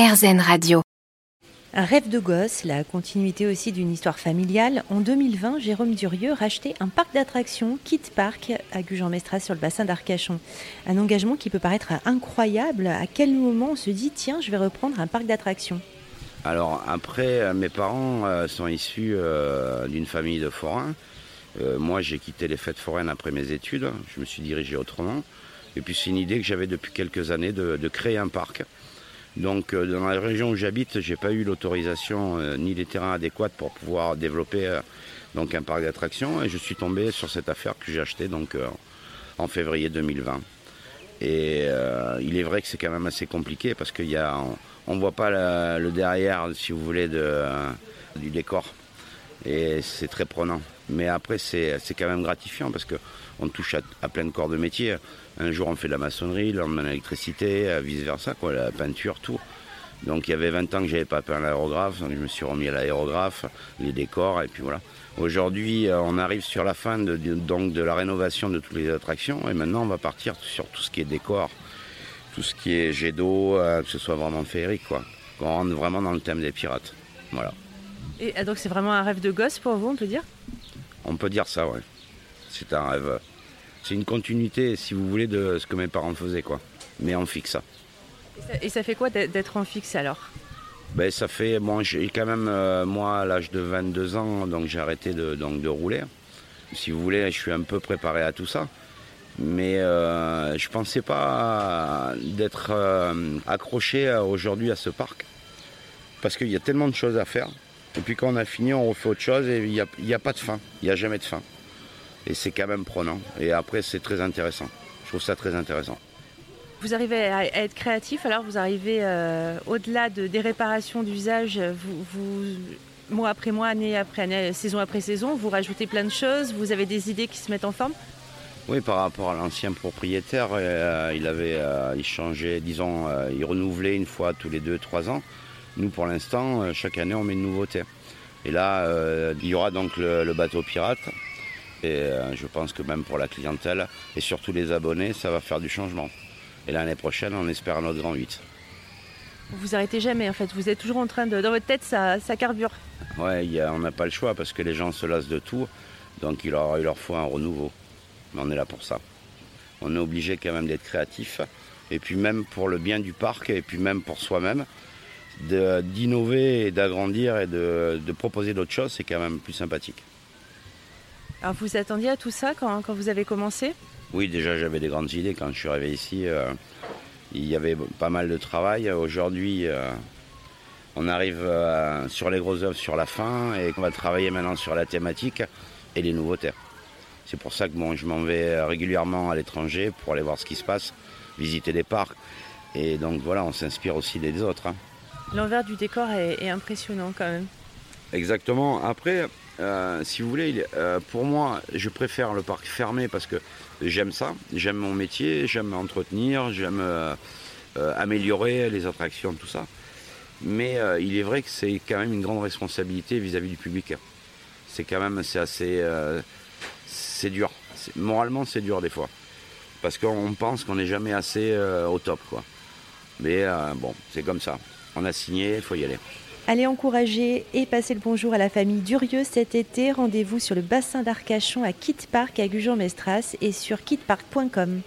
RZN Radio. Un rêve de gosse, la continuité aussi d'une histoire familiale. En 2020, Jérôme Durieux rachetait un parc d'attractions, Kit Park, à Gujan-Mestras sur le bassin d'Arcachon. Un engagement qui peut paraître incroyable. À quel moment on se dit, tiens, je vais reprendre un parc d'attractions? Alors après, mes parents euh, sont issus euh, d'une famille de forains. Euh, moi, j'ai quitté les fêtes foraines après mes études. Je me suis dirigé autrement. Et puis c'est une idée que j'avais depuis quelques années de, de créer un parc. Donc euh, dans la région où j'habite, j'ai pas eu l'autorisation euh, ni les terrains adéquats pour pouvoir développer euh, donc un parc d'attractions et je suis tombé sur cette affaire que j'ai achetée en février 2020. Et il est vrai que c'est quand même assez compliqué parce qu'il y a on, ne voit pas le derrière si vous voulez du décor et c'est très prenant. Mais après, c'est quand même gratifiant parce qu'on touche à, plein de corps de métier. Un jour, on fait de la maçonnerie, le lendemain, l'électricité, euh, vice-versa, quoi, la peinture, tout. Donc, il y avait 20 ans que j'avais pas peint l'aérographe, donc je me suis remis à l'aérographe, les décors, et puis voilà. Aujourd'hui, euh, on arrive sur la fin de, donc de la rénovation de toutes les attractions, et maintenant, on va partir sur tout ce qui est décor, tout ce qui est jet d'eau, euh, que ce soit vraiment féerique, quoi. Qu'on rentre vraiment dans le thème des pirates. Voilà. Et donc, c'est vraiment un rêve de gosse pour vous, on peut dire? On peut dire ça, ouais. C'est un rêve. C'est une continuité, si vous voulez, de ce que mes parents faisaient, quoi. Mais en fixe. Et ça, fait quoi d'être en fixe alors? Ben, ça fait, bon, j'ai quand même, euh, moi, à l'âge de 22 ans, donc j'ai arrêté de, donc, de rouler. Si vous voulez, je suis un peu préparé à tout ça. Mais euh, je ne pensais pas d'être euh, accroché aujourd'hui à ce parc. Parce qu'il y a tellement de choses à faire. Et puis quand on a fini, on refait autre chose et il n'y a, a, pas de fin. Il n'y a jamais de fin. Et c'est quand même prenant. Et après, c'est très intéressant. Je trouve ça très intéressant. Vous arrivez à être créatif, alors vous arrivez euh, au-delà de, des réparations d'usage, vous, vous, mois après mois, année après année, saison après saison, vous rajoutez plein de choses, vous avez des idées qui se mettent en forme? Oui, par rapport à l'ancien propriétaire, euh, il avait euh, il changeait, disons, il renouvelait une fois tous les deux, trois ans. Nous, pour l'instant, euh, chaque année, on met une nouveauté. Et là, euh, il y aura donc le, bateau pirate. Et euh, je pense que même pour la clientèle et surtout les abonnés, ça va faire du changement. Et l'année prochaine, on espère un autre grand 8. Vous arrêtez jamais en fait, vous êtes toujours en train de. Dans votre tête, ça, carbure. Ouais, on n'a pas le choix parce que les gens se lassent de tout. Donc il leur, il leur faut un renouveau. Mais on est là pour ça. On est obligé quand même d'être créatif. Et puis même pour le bien du parc et puis même pour soi-même d'innover et d'agrandir et de, proposer d'autres choses, c'est quand même plus sympathique. Alors vous attendiez à tout ça quand, vous avez commencé? Oui, déjà j'avais des grandes idées quand je suis arrivé ici. Euh, il y avait pas mal de travail. Aujourd'hui, euh, on arrive euh, sur les grosses œuvres sur la fin et on va travailler maintenant sur la thématique et les nouveautés. C'est pour ça que bon, je m'en vais régulièrement à l'étranger pour aller voir ce qui se passe, visiter des parcs. Et donc voilà, on s'inspire aussi des autres. Hein. L'envers du décor est, impressionnant quand même. Exactement. Après, euh, si vous voulez, euh, pour moi, je préfère le parc fermé parce que j'aime ça, j'aime mon métier, j'aime m'entretenir, j'aime euh, améliorer les attractions, tout ça. Mais il est vrai que c'est quand même une grande responsabilité vis-à-vis du public. C'est quand même, assez, c'est dur. Moralement, c'est dur des fois, parce qu'on pense qu'on n'est jamais assez au top, quoi. Mais bon, c'est comme ça. On a signé, il faut y aller. Allez encourager et passer le bonjour à la famille Durieux cet été. Rendez-vous sur le bassin d'Arcachon à Kit Park à Gujan-Mestras et sur kitpark.com.